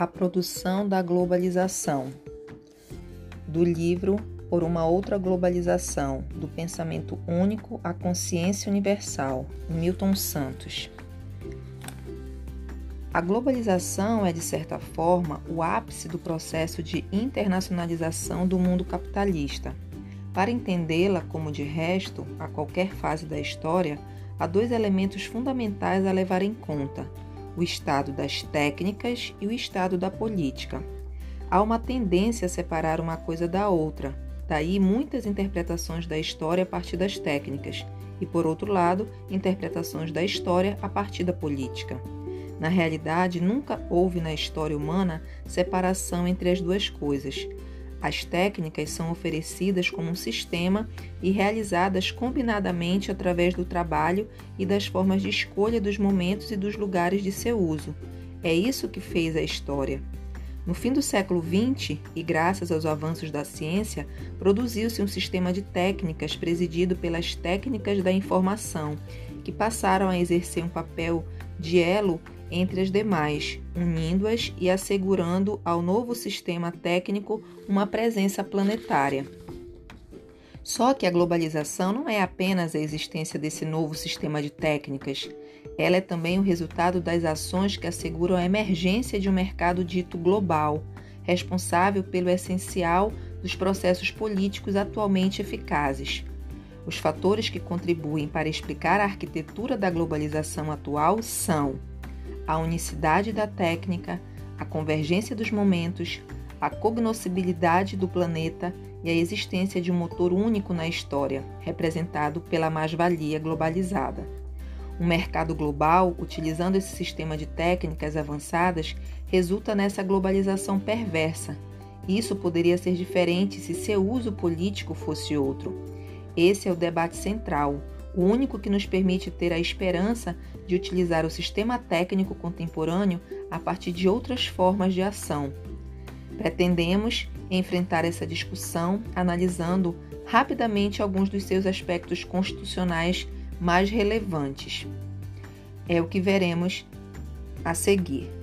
A produção da globalização. Do livro Por uma outra globalização, do pensamento único à consciência universal, Milton Santos. A globalização é, de certa forma, o ápice do processo de internacionalização do mundo capitalista. Para entendê-la, como de resto, a qualquer fase da história, há dois elementos fundamentais a levar em conta: o estado das técnicas e o estado da política. Há uma tendência a separar uma coisa da outra, daí muitas interpretações da história a partir das técnicas, e, por outro lado, interpretações da história a partir da política. Na realidade, nunca houve na história humana separação entre as duas coisas. As técnicas são oferecidas como um sistema e realizadas combinadamente através do trabalho e das formas de escolha dos momentos e dos lugares de seu uso. É isso que fez a história. No fim do século XX, e graças aos avanços da ciência, produziu-se um sistema de técnicas presidido pelas técnicas da informação, que passaram a exercer um papel de elo entre as demais, unindo-as e assegurando ao novo sistema técnico uma presença planetária. Só que a globalização não é apenas a existência desse novo sistema de técnicas, ela é também o resultado das ações que asseguram a emergência de um mercado dito global, responsável pelo essencial dos processos políticos atualmente eficazes. Os fatores que contribuem para explicar a arquitetura da globalização atual são a unicidade da técnica, a convergência dos momentos, a cognoscibilidade do planeta e a existência de um motor único na história, representado pela mais-valia globalizada. Um mercado global, utilizando esse sistema de técnicas avançadas, resulta nessa globalização perversa. Isso poderia ser diferente se seu uso político fosse outro. Esse é o debate central, o único que nos permite ter a esperança de utilizar o sistema técnico contemporâneo a partir de outras formas de ação. Pretendemos enfrentar essa discussão analisando rapidamente alguns dos seus aspectos constitucionais mais relevantes. É o que veremos a seguir.